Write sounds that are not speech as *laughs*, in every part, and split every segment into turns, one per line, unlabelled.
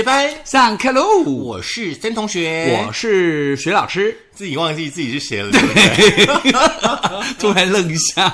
学班，
上课喽！
我是森同学，
我是徐老师，
自己忘记自己是谁了，对不对？*laughs*
突然愣一下。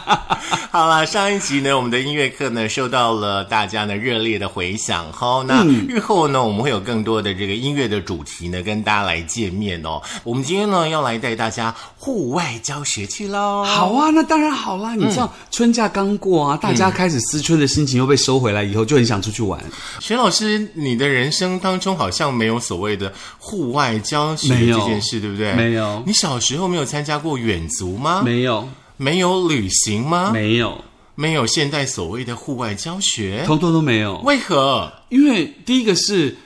好了，上一集呢，我们的音乐课呢，受到了大家呢热烈的回响。好，那日后呢，我们会有更多的这个音乐的主题呢，跟大家来见面哦。我们今天呢，要来带大家户外教学去喽。
好啊，那当然好啦。你知道春假刚过啊，大家开始思春的心情又被收回来，以后就很想出去玩。
徐老师，你的人生当中好像没有所谓的户外教学这件事，对不对？
没有
你小时候没有参加过远足吗？
没有，
没有旅行吗？
没有，
没有现代所谓的户外教学，
通通都没有。
为何？
因为第一个是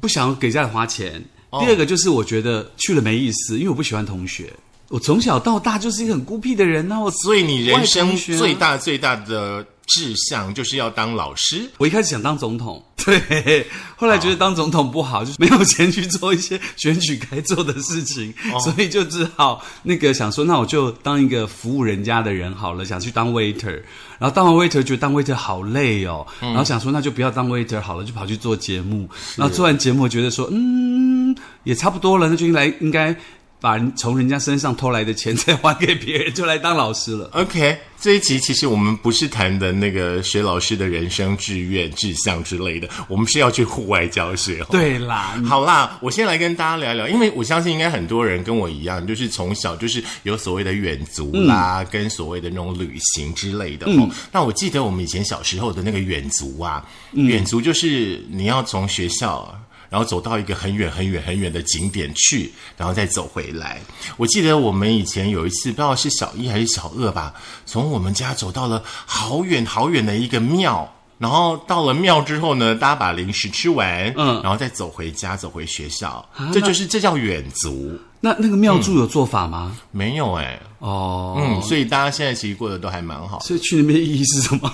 不想给家里花钱，
哦
第二个就是我觉得去了没意思，因为我不喜欢同学。我从小到大就是一个很孤僻的人呢、我
所以你人生最大最大的志向就是要当老师。
我一开始想当总统，*laughs* 对，后来觉得当总统不好，就是没有钱去做一些选举该做的事情，
哦。
所以就只好那个想说，那我就当一个服务人家的人好了，想去当 waiter，然后当完 waiter 觉得当 waiter 好累哦，
嗯。
然后想说那就不要当 waiter 好了，就跑去做节目，然后做完节目觉得说，嗯，也差不多了，那就应该应该把从人家身上偷来的钱再还给别人，就来当老师了。
OK，这一集其实我们不是谈的那个学老师的人生志愿、志向之类的，我们是要去户外教学。哦
对啦，
好啦，我先来跟大家聊聊，因为我相信应该很多人跟我一样，就是从小就是有所谓的远足啦，跟所谓的那种旅行之类的。哦，那我记得我们以前小时候的那个远足啊，远足就是你要从学校。然后走到一个很远很远很远的景点去，然后再走回来。我记得我们以前有一次，不知道是小一还是小二吧，从我们家走到了好远好远的一个庙。然后到了庙之后呢，大家把零食吃完，
嗯
然后再走回家，走回学校，这就是这叫远足。
那那个庙祝有做法吗？
没有哎、
哦，
嗯，所以大家现在其实过得都还蛮好，
所以去那边的意义是什么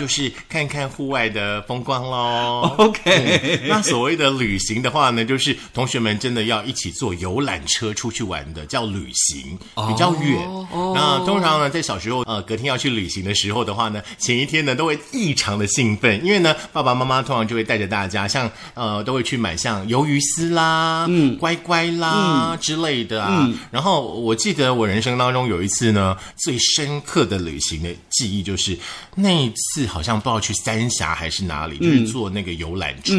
就是看看户外的风光喽。
？OK，、
那所谓的旅行的话呢，就是同学们真的要一起坐游览车出去玩的，叫旅行，比较远。
哦
那通常呢，在小时候，呃，隔天要去旅行的时候的话呢，前一天呢都会异常的兴奋，因为呢，爸爸妈妈通常就会带着大家，像呃，都会去买像鱿鱼丝啦、嗯、乖乖啦、之类的啊。然后我记得我人生当中有一次呢，最深刻的旅行的记忆就是那一次好像不知道去三峡还是哪里，就是坐那个游览车。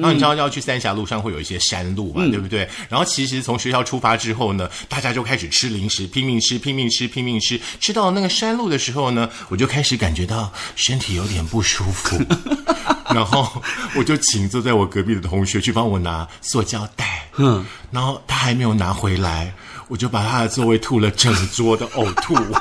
然后你知道要去三峡路上会有一些山路嘛，对不对？然后其实从学校出发之后呢，大家就开始吃零食，拼命吃，拼命吃，拼命吃。吃到那个山路的时候呢，我就开始感觉到身体有点不舒服，*laughs* 然后我就请坐在我隔壁的同学去帮我拿塑胶袋，嗯，然后他还没有拿回来，我就把他的座位吐了整桌的呕吐物。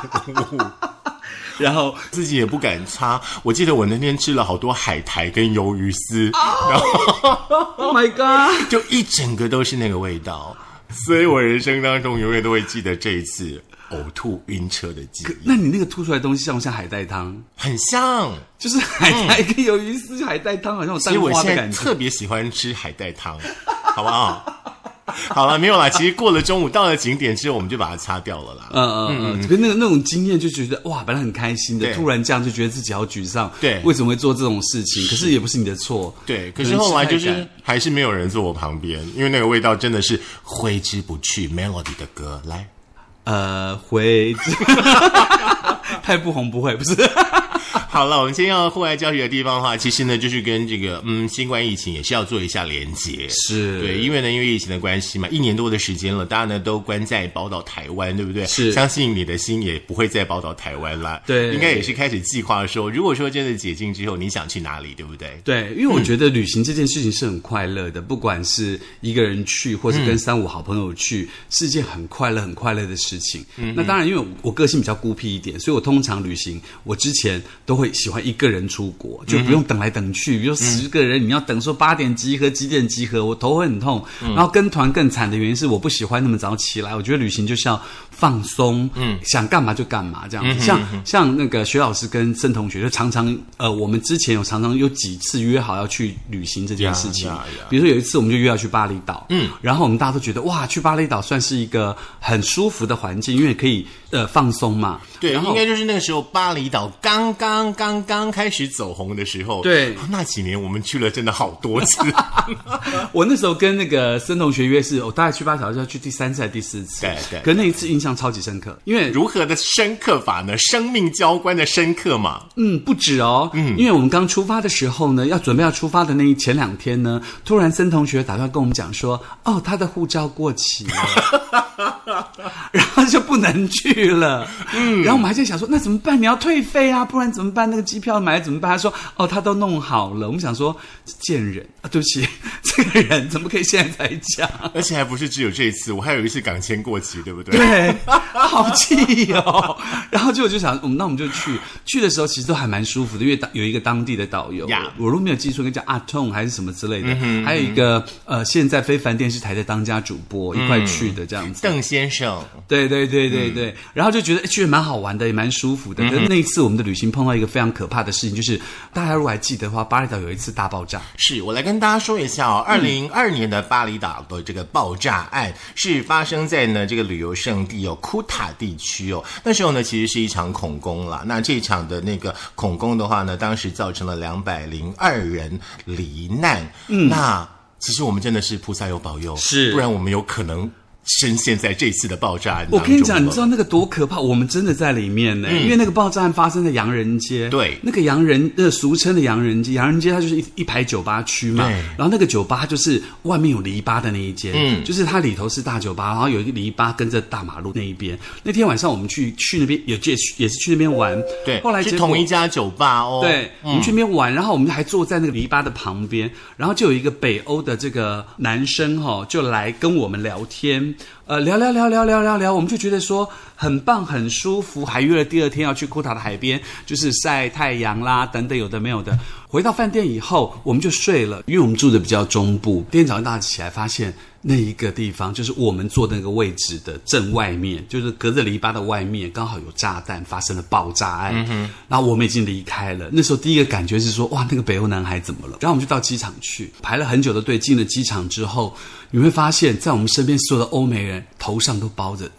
然后
自己也不敢擦。我记得我那天吃了好多海苔跟鱿鱼丝，然后
Oh my God，*laughs*
就一整个都是那个味道，所以我人生当中永远都会记得这一次呕吐晕车的记忆，
那你那个吐出来的东西像不像海带汤？
很像。*laughs*
就是海苔跟鱿鱼丝，海带汤好像有蛋
所以我现在
花的感觉。
特别喜欢吃海带汤，好不好？*laughs* *laughs* 好了，没有啦。其实过了中午，到了景点之后，我们就把它擦掉了啦。
嗯嗯嗯，可是那个那种经验就觉得哇，本来很开心的，突然这样就觉得自己好沮丧。
对
为什么会做这种事情？可是也不是你的错。
对，可是后来就是还是没有人坐我旁边，因为那个味道真的是挥之不去。Melody 的歌来。
呃，会 *laughs* 太不红不会，不是？
好了，我们今天要户外教学的地方的话，其实呢，就是跟这个嗯新冠疫情也是要做一下连接。
是
对，因为呢，因为疫情的关系嘛，一年多的时间了，大家呢都关在宝岛台湾，对不对？
是
相信你的心也不会再宝岛台湾啦。
对
应该也是开始计划说，如果说真的解禁之后，你想去哪里，对不对？
对，因为我觉得旅行这件事情是很快乐的，不管是一个人去，或是跟三五好朋友去，是一件很快乐、很快乐的事情。嗯那当然，因为我我个性比较孤僻一点，所以我通常旅行，我之前都会喜欢一个人出国，就不用等来等去。比如十个人，你要等说八点集合，几点集合，我头会很痛。然后跟团更惨的原因是，我不喜欢那么早起来。我觉得旅行就是要放松，嗯，想干嘛就干嘛这样子。像像那个薛老师跟曾同学，就常常呃，我们之前有常常有几次约好要去旅行这件事情。比如说有一次我们就约要去巴厘岛，嗯，然后我们大家都觉得哇，去巴厘岛算是一个很舒服的环境，因为可以呃放松嘛。
对，
然后
应该就是那个时候巴厘岛刚刚刚刚开始走红的时候。
对
哦那几年我们去了真的好多次。*laughs*
我那时候跟那个森同学约是，我大概去八小时要去第三次还是第四次。
对对
可那一次印象超级深刻，因为
如何的深刻法呢？生命交关的深刻嘛。
嗯，不止哦，嗯，因为我们刚出发的时候呢，要准备要出发的那一前两天呢，突然森同学打算跟我们讲说，哦，他的护照过期了，*laughs* 然后就不能去了。嗯，然后我们还在想说，那怎么办？你要退费啊，不然怎么办？办那个机票买怎么办？他说，哦，他都弄好了。我们想说，贱人啊，对不起，这个人怎么可以现在才讲？
而且还不是只有这一次，我还有一次港签过期，对不对？
对，好气哦。*laughs* 然后就我就想，我们那我们就去。去的时候其实都还蛮舒服的，因为当有一个当地的导游
呀
我如果没有记错，应该叫阿痛还是什么之类的。还有一个呃，现在非凡电视台的当家主播一块去的这样子。
邓先生，
对对对对对，然后就觉得诶去得蛮好玩的，也蛮舒服的。可是那一次我们的旅行碰到一个非常可怕的事情，就是大家如果还记得的话，巴厘岛有一次大爆炸。
是我来跟大家说一下哦，二零二年的巴厘岛的这个爆炸案是发生在呢这个旅游胜地哦库塔地区哦。那时候呢其实是一场恐攻啦，那这一场的那个恐攻的话呢，当时造成了两百零二人罹难。嗯，那其实我们真的是菩萨有保佑，
是
不然我们有可能深陷在这次的爆炸案
我跟你讲，你知道那个多可怕？我们真的在里面呢，因为那个爆炸案发生在洋人街。
对
那个洋人，呃，俗称的洋人街，洋人街它就是一一排酒吧区嘛。
对
然后那个酒吧就是外面有篱笆的那一间，
嗯
就是它里头是大酒吧，然后有一个篱笆跟着大马路那一边。那天晚上我们去去那边也也也是去那边玩，
对，
后来结果
同一家酒吧哦。
对，我们去那边玩，然后我们还坐在那个篱笆的旁边，然后就有一个北欧的这个男生哈、就来跟我们聊天，呃，聊聊聊聊聊聊聊，我们就觉得说很棒，很舒服，还约了第二天要去库塔的海边，就是晒太阳啦，等等，有的没有的。回到饭店以后，我们就睡了，因为我们住的比较中部。第二天早上大家起来发现。那一个地方就是我们坐的那个位置的正外面，就是隔着篱笆的外面，刚好有炸弹发生了爆炸案。然后我们已经离开了。那时候第一个感觉是说，哇，那个北欧男孩怎么了？然后我们就到机场去，排了很久的队，进了机场之后，你会发现在我们身边所有的欧美人头上都包着。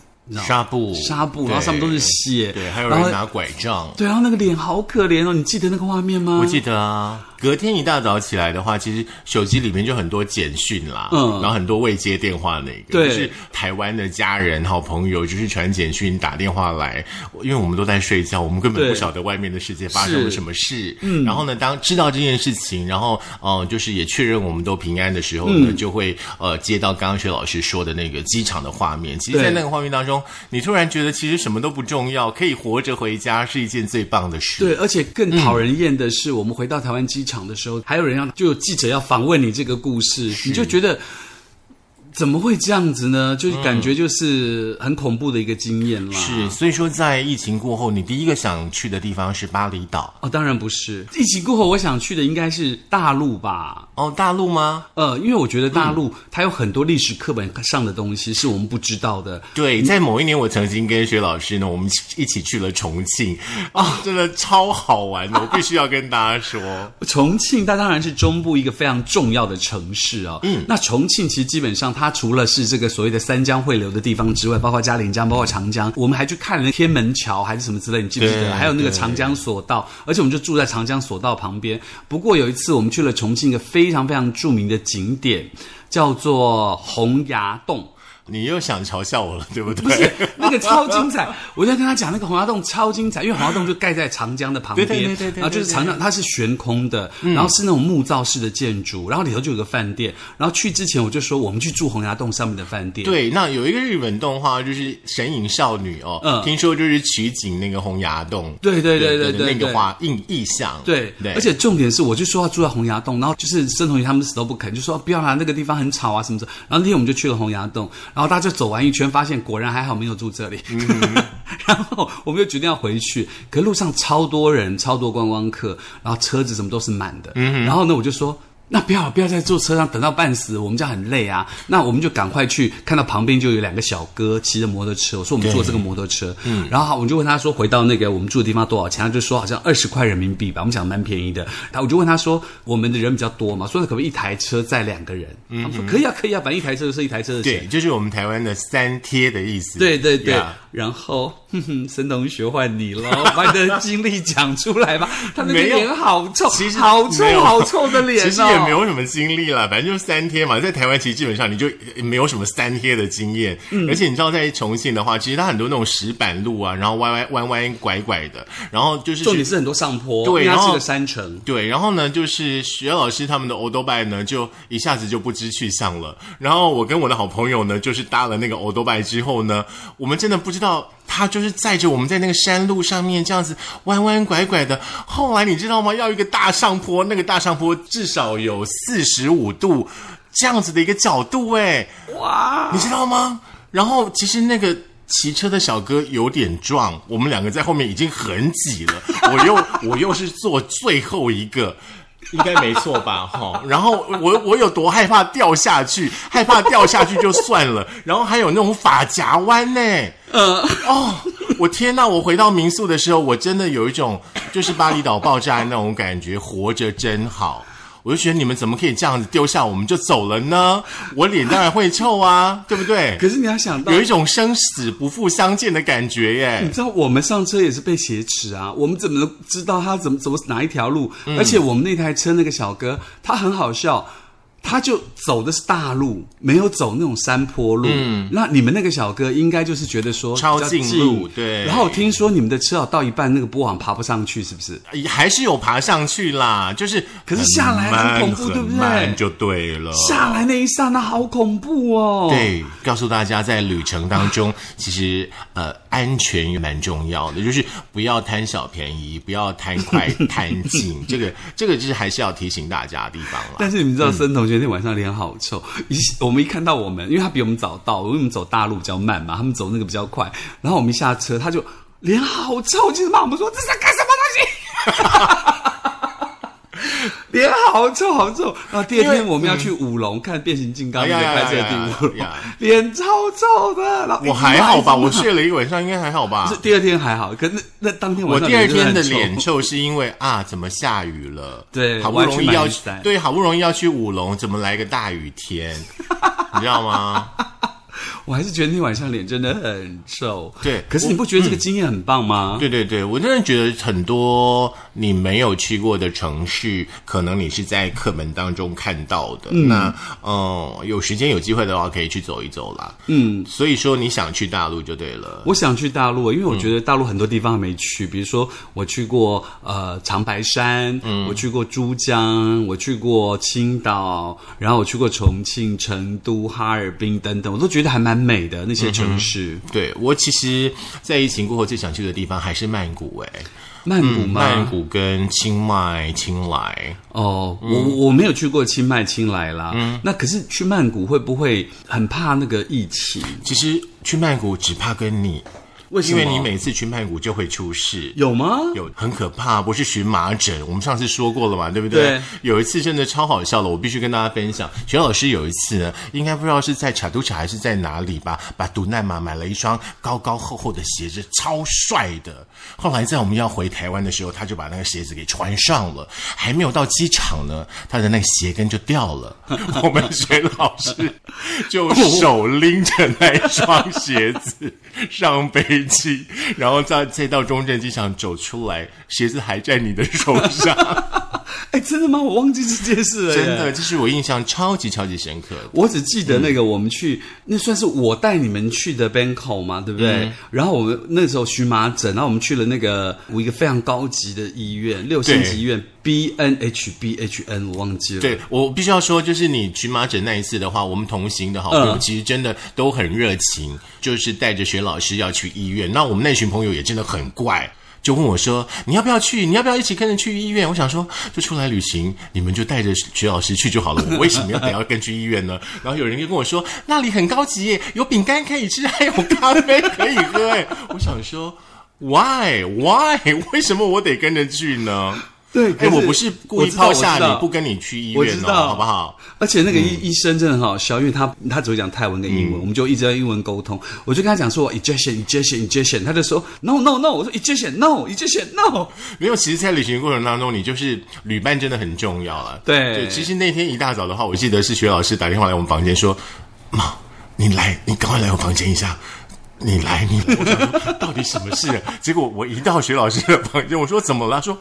纱布，
纱布，然后上面都是血，
对，还有人拿拐杖。
对，然后那个脸好可怜哦，你记得那个画面吗？
我记得啊，隔天一大早起来的话，其实手机里面就很多简讯啦，
嗯
然后很多未接电话那个，
对
就是台湾的家人、好朋友，就是传简讯、打电话来，因为我们都在睡觉，我们根本不晓得外面的世界发生了什么事。嗯，然后呢，当知道这件事情，然后呃，就是也确认我们都平安的时候呢，
嗯
就会呃接到刚刚薛老师说的那个机场的画面。其实，在那个画面当中，你突然觉得其实什么都不重要，可以活着回家是一件最棒的事。
对，而且更讨人厌的是，我们回到台湾机场的时候，还有人要就有记者要访问你这个故事，你就觉得怎么会这样子呢？就是感觉就是很恐怖的一个经验啦。
是，所以说在疫情过后，你第一个想去的地方是巴厘岛
哦，当然不是。疫情过后，我想去的应该是大陆吧。
哦，大陆吗？
呃，因为我觉得大陆它有很多历史课本上的东西是我们不知道的。
对，在某一年，我曾经跟薛老师呢，我们一起去了重庆啊、真的超好玩的，*laughs* 我必须要跟大家说。
重庆，它当然是中部一个非常重要的城市哦。嗯，那重庆其实基本上它除了是这个所谓的三江汇流的地方之外，包括嘉陵江，包括长江，我们还去看了天门桥还是什么之类，你记不记得？还有那个长江索道，而且我们就住在长江索道旁边。不过有一次我们去了重庆一个非常非常著名的景点，叫做洪崖洞。
你又想嘲笑我了，对不对？
不是 *laughs* 那个超精彩，我在跟他讲那个洪崖洞超精彩，因为洪崖洞就盖在长江的旁边，
对对对对对
然后就是长江它是悬空的，然后是那种木造式的建筑，然后里头就有个饭店，然后去之前我就说我们去住洪崖洞上面的饭店，
对，那有一个日本动画就是《神隐少女》哦，
嗯。
听说就是取景那个洪崖洞，
对对对对对对
那个画印意象，
对，
对，
而且重点是，我就说要住在洪崖洞，然后就是申同学他们死都不肯，就说不要啦，那个地方很吵啊什么的。然后那天我们就去了洪崖洞，然后大家就走完一圈，发现果然还好没有住这里。*laughs* 然后我们就决定要回去，可路上超多人，超多观光客，然后车子什么都是满的。然后呢，我就说。那不要不要在坐车上等到半死，我们这样很累啊。那我们就赶快去，看到旁边就有两个小哥骑着摩托车。我说我们坐这个摩托车，嗯，然后好我就问他说回到那个我们住的地方多少钱？他就说好像二十块人民币吧，我们想蛮便宜的。然后我就问他说我们的人比较多嘛，说可不可以一台车载两个人？他们说可以啊，可以啊，反正一台车就是一台车的钱。
对，就是我们台湾的三贴的意思，
对对对
呀
然后哼哼，森同学换你了，把你的经历讲出来吧。他那个脸好臭，
其实
好臭好臭的脸、哦，
其实也没有什么经历啦，反正就三天嘛。在台湾其实基本上你就没有什么三天的经验，
嗯
而且你知道在重庆的话，其实它很多那种石板路啊，然后歪歪弯弯拐拐的，然后就是
重点是很多上坡，
对然后
是个山城。
对，然后呢，就是学老师他们的欧多拜呢，就一下子就不知去向了。然后我跟我的好朋友呢，就是搭了那个欧多拜之后呢，我们真的不知道他就是载着我们在那个山路上面这样子弯弯拐拐的。后来你知道吗？要一个大上坡，那个大上坡至少有四十五度这样子的一个角度，哎，
哇，
你知道吗？然后其实那个骑车的小哥有点壮，我们两个在后面已经很挤了，我又我又是坐最后一个。应该没错吧，哈。然后我我有多害怕掉下去，害怕掉下去就算了，然后还有那种发夹弯呢。
呃，
哦，我天呐！我回到民宿的时候，我真的有一种就是巴厘岛爆炸的那种感觉，活着真好。我就觉得你们怎么可以这样子丢下我们就走了呢？我脸当然会臭啊，*laughs* 对不对？
可是你要想到
有一种生死不复相见的感觉耶你。
知道我们上车也是被挟持啊，我们怎么知道他怎么怎么哪一条路？
嗯
而且我们那台车那个小哥他很好笑。他就走的是大路，没有走那种山坡路。嗯，那你们那个小哥应该就是觉得说
超近路对
然后我听说你们的车哦到一半那个波网爬不上去，是不是？
还是有爬上去啦，就是
可是下来很恐怖对不对
就对了。
下来那一刹那好恐怖哦。，
对，告诉大家，在旅程当中，*sighs* 其实呃，安全也蛮重要的，就是不要贪小便宜，不要贪快 *laughs* 贪近，这个这个就是还是要提醒大家的地方啦。
但是你们知道，森同学那天晚上脸好臭。*laughs* 一我们一看到我们，因为他比我们早到，因为我们走大路比较慢嘛，他们走那个比较快。然后我们一下车，他就脸好臭，就是骂我们说这是在干什么东西。*laughs* 脸好臭好臭，然后第二天我们要去舞龙、看变形金刚
哎呀
那个拍摄
呀呀 *laughs*
脸超臭的。然后
我还好吧，我睡了一个晚上，应该还好吧。
第二天还好，可那那当天
我
晚上
第二天的脸臭是因为啊，怎么下雨了？
对
好不容易要对，好不容易要去舞龙，怎么来个大雨天？你知道吗？
我还是觉得那天晚上脸真的很臭。
对
可是你不觉得这个经验很棒吗？
对对对，我真的觉得很多你没有去过的城市，可能你是在课本当中看到的。那嗯，有时间有机会的话，可以去走一走啦。嗯，所以说你想去大陆就对了。
我想去大陆，因为我觉得大陆很多地方还没去，比如说我去过呃长白山，我去过珠江，我去过青岛，然后我去过重庆、成都、哈尔滨等等，我都觉得还蛮美的那些城市。
对我其实，在疫情过后最想去的地方还是曼谷哎、
曼谷吗？
曼谷跟清迈、清莱。
哦，我我没有去过清迈、清莱啦。嗯那可是去曼谷会不会很怕那个疫情？
其实去曼谷只怕跟你，
为什么？
因为你每次去曼谷就会出事。
有吗？
有很可怕，不是荨麻疹，我们上次说过了嘛，对不对？
对
有一次真的超好笑的，我必须跟大家分享。徐老师有一次呢，应该不知道是在卡都卡还是在哪里吧，把杜奈玛买了一双高高厚厚的鞋子，超帅的。后来在我们要回台湾的时候，他就把那个鞋子给穿上了，还没有到机场呢，他的那个鞋跟就掉了。*laughs* 我们徐老师就手拎着那一双鞋子上飞然后再再到中正机场走出来，鞋子还在你的手上。*laughs*
哎，真的吗？我忘记这件事了。
真的，。这是我印象超级超级深刻的。
我只记得那个我们去，那算是我带你们去的 Bangkok 嘛，对不对？然后我们那时候荨麻疹，然后我们去了那个一个非常高级的医院，六星级医院 B N H B H N，我忘记了。
对我必须要说，就是你荨麻疹那一次的话，我们同行的好朋友
嗯
其实真的都很热情，就是带着学老师要去医院。那我们那群朋友也真的很怪。就问我说：“你要不要去？你要不要一起跟着去医院？”我想说，就出来旅行，你们就带着徐老师去就好了。*laughs* 我为什么要得要跟去医院呢？然后有人就跟我说，那里很高级耶，有饼干可以吃，还有咖啡可以喝。哎，*laughs* 我想说，why why？为什么我得跟着去呢？
对，
哎，
可
我不是故意抛下你，不跟你去医院哦，
我知道
好不好？
而且那个医、医生真的很好笑，因为他他只会讲泰文跟英文，我们就一直在英文沟通。我就跟他讲说 ejection ejection ejection，他就说 no no no，我说 ejection no ejection no。
没有，其实，在旅行过程当中，你就是旅伴真的很重要啊。
对
其实那天一大早的话，我记得是薛老师打电话来我们房间说：“妈，你来，你赶快来我房间一下。”你来，你来，我想说到底什么事？结果我一到徐老师的房间，我说怎么了？他说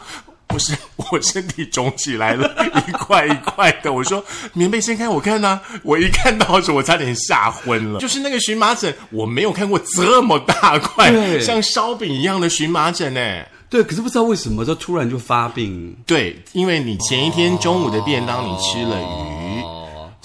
不是，*laughs* 我身体肿起来了，*laughs* 一块一块的。我说棉被掀开我看呐、我一看到的时候，我差点吓昏了。就是那个荨麻疹，我没有看过这么大块，像烧饼一样的荨麻疹呢。
对，可是不知道为什么就突然就发病。
对，因为你前一天中午的便当你吃了鱼。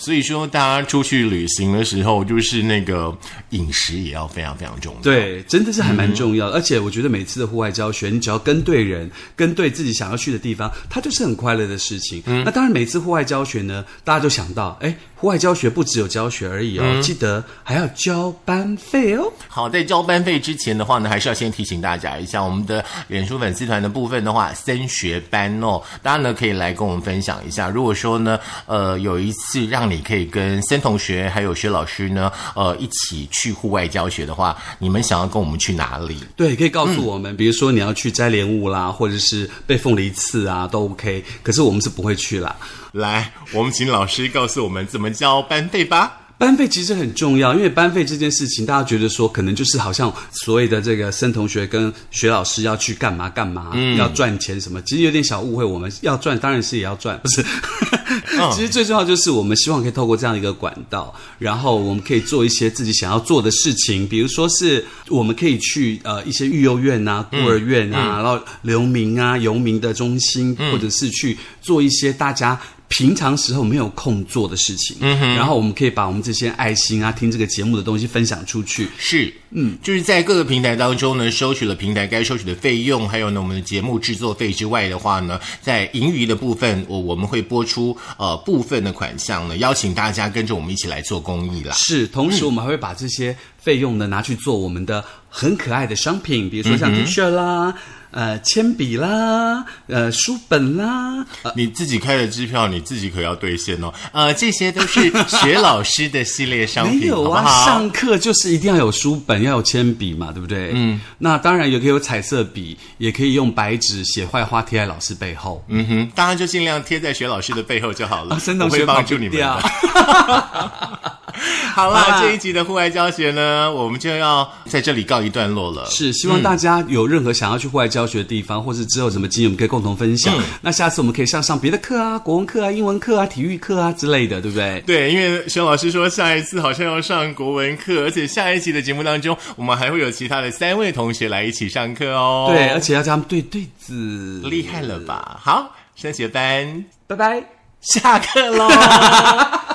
所以说，大家出去旅行的时候，就是那个饮食也要非常非常重要。
对，真的是还蛮重要的。而且我觉得每次的户外教学，你只要跟对人，跟对自己想要去的地方，它就是很快乐的事情。那当然，每次户外教学呢，大家就想到，哎，户外教学不只有教学而已哦，记得还要交班费哦。
好，在交班费之前的话呢，还是要先提醒大家一下，我们的脸书粉丝团的部分的话，升学班哦，大家呢可以来跟我们分享一下。如果说呢，呃，有一次让你可以跟森同学还有薛老师呢，呃，一起去户外教学的话，你们想要跟我们去哪里？
对，可以告诉我们，比如说你要去摘莲雾啦，或者是被凤梨刺啊，都 OK。可是我们是不会去啦。
来，我们请老师告诉我们怎么交班费吧。
班费其实很重要，因为班费这件事情，大家觉得说可能就是好像所谓的这个森同学跟学老师要去干嘛干嘛，要赚钱什么，其实有点小误会。我们要赚，*laughs* 当然是也要赚，不是？其实最重要就是我们希望可以透过这样的一个管道，然后我们可以做一些自己想要做的事情，比如说是我们可以去呃一些育幼院啊、孤儿院啊，然后留民啊、游民的中心，或者是去做一些大家。平常时候没有空做的事情，嗯哼，然后我们可以把我们这些爱心啊、听这个节目的东西分享出去。
是，嗯，就是在各个平台当中呢，收取了平台该收取的费用，还有呢我们的节目制作费之外的话呢，在盈余的部分，我我们会播出呃部分的款项呢，邀请大家跟着我们一起来做公益啦。
是，同时我们还会把这些费用呢拿去做我们的很可爱的商品，比如说像 T 恤啦。呃，铅笔啦，呃，书本啦，呃，
你自己开的支票，你自己可要兑现哦。呃，这些都是学老师的系列商品，
没有啊，
好好？
上课就是一定要有书本，要有铅笔嘛，对不对？嗯，那当然也可以有彩色笔，也可以用白纸写坏话贴在老师背后。
嗯哼，当然就尽量贴在学老师的背后就好了，
啊，森
我会帮助你们。*laughs* 好啦，
好啦
这一集的户外教学呢，我们就要在这里告一段落了。
是，希望大家有任何想要去户外教学的地方，或是之后什么经验，我们可以共同分享。那下次我们可以上上别的课啊，国文课啊、英文课啊、体育课啊之类的，对不对？
对，因为熊老师说下一次好像要上国文课，而且下一期的节目当中，我们还会有其他的三位同学来一起上课哦。
对，而且要叫他们对对子，
厉害了吧？好，升学班
拜拜。
下课喽。*laughs*